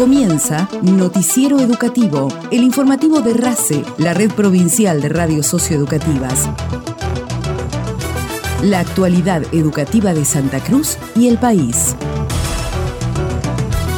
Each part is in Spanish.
Comienza Noticiero Educativo, el informativo de RACE, la red provincial de radios socioeducativas. La actualidad educativa de Santa Cruz y el país.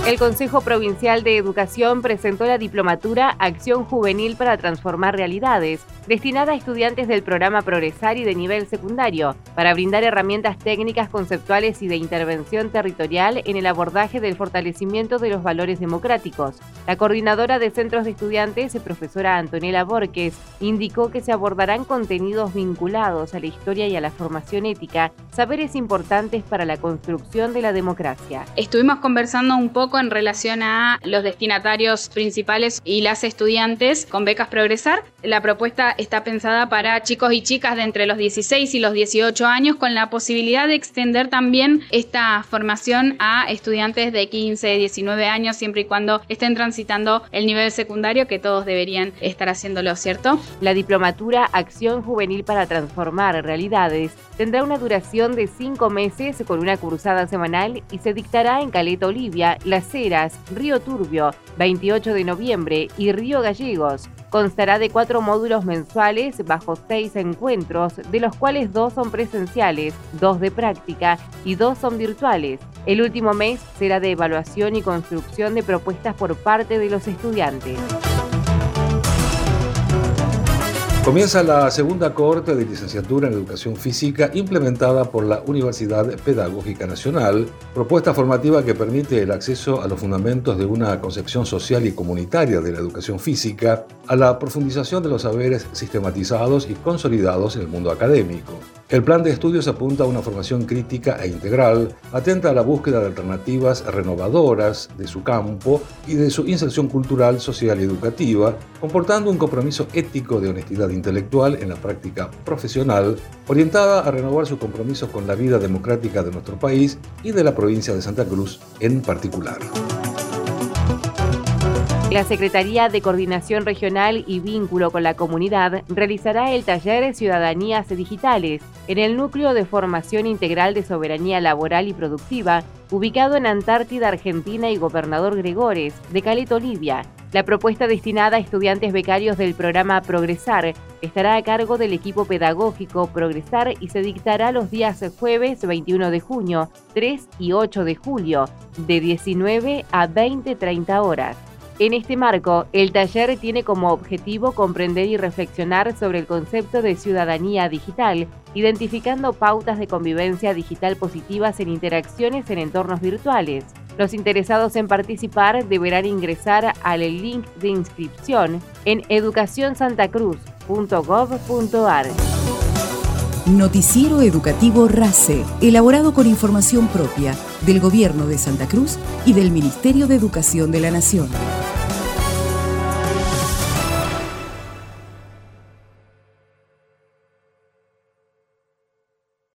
El Consejo Provincial de Educación presentó la diplomatura Acción Juvenil para Transformar Realidades, destinada a estudiantes del programa Progresar y de nivel secundario, para brindar herramientas técnicas, conceptuales y de intervención territorial en el abordaje del fortalecimiento de los valores democráticos. La coordinadora de centros de estudiantes, profesora Antonella Borges, indicó que se abordarán contenidos vinculados a la historia y a la formación ética, saberes importantes para la construcción de la democracia. Estuvimos conversando un poco en relación a los destinatarios principales y las estudiantes con becas Progresar. La propuesta está pensada para chicos y chicas de entre los 16 y los 18 años con la posibilidad de extender también esta formación a estudiantes de 15, 19 años siempre y cuando estén transitando el nivel secundario que todos deberían estar haciéndolo, ¿cierto? La diplomatura Acción Juvenil para Transformar Realidades tendrá una duración de cinco meses con una cursada semanal y se dictará en Caleta Olivia, Río Turbio, 28 de noviembre y Río Gallegos. Constará de cuatro módulos mensuales bajo seis encuentros, de los cuales dos son presenciales, dos de práctica y dos son virtuales. El último mes será de evaluación y construcción de propuestas por parte de los estudiantes. Comienza la segunda cohorte de licenciatura en Educación Física implementada por la Universidad Pedagógica Nacional, propuesta formativa que permite el acceso a los fundamentos de una concepción social y comunitaria de la educación física, a la profundización de los saberes sistematizados y consolidados en el mundo académico. El plan de estudios apunta a una formación crítica e integral, atenta a la búsqueda de alternativas renovadoras de su campo y de su inserción cultural, social y educativa, comportando un compromiso ético de honestidad intelectual en la práctica profesional, orientada a renovar su compromiso con la vida democrática de nuestro país y de la provincia de Santa Cruz en particular. La Secretaría de Coordinación Regional y Vínculo con la Comunidad realizará el taller Ciudadanías Digitales en el Núcleo de Formación Integral de Soberanía Laboral y Productiva, ubicado en Antártida, Argentina y Gobernador Gregores, de Caleta, Olivia. La propuesta destinada a estudiantes becarios del programa Progresar estará a cargo del equipo pedagógico Progresar y se dictará los días jueves 21 de junio, 3 y 8 de julio, de 19 a 20-30 horas. En este marco, el taller tiene como objetivo comprender y reflexionar sobre el concepto de ciudadanía digital, identificando pautas de convivencia digital positivas en interacciones en entornos virtuales. Los interesados en participar deberán ingresar al link de inscripción en educacionsantacruz.gov.ar. Noticiero Educativo RACE, elaborado con información propia del Gobierno de Santa Cruz y del Ministerio de Educación de la Nación.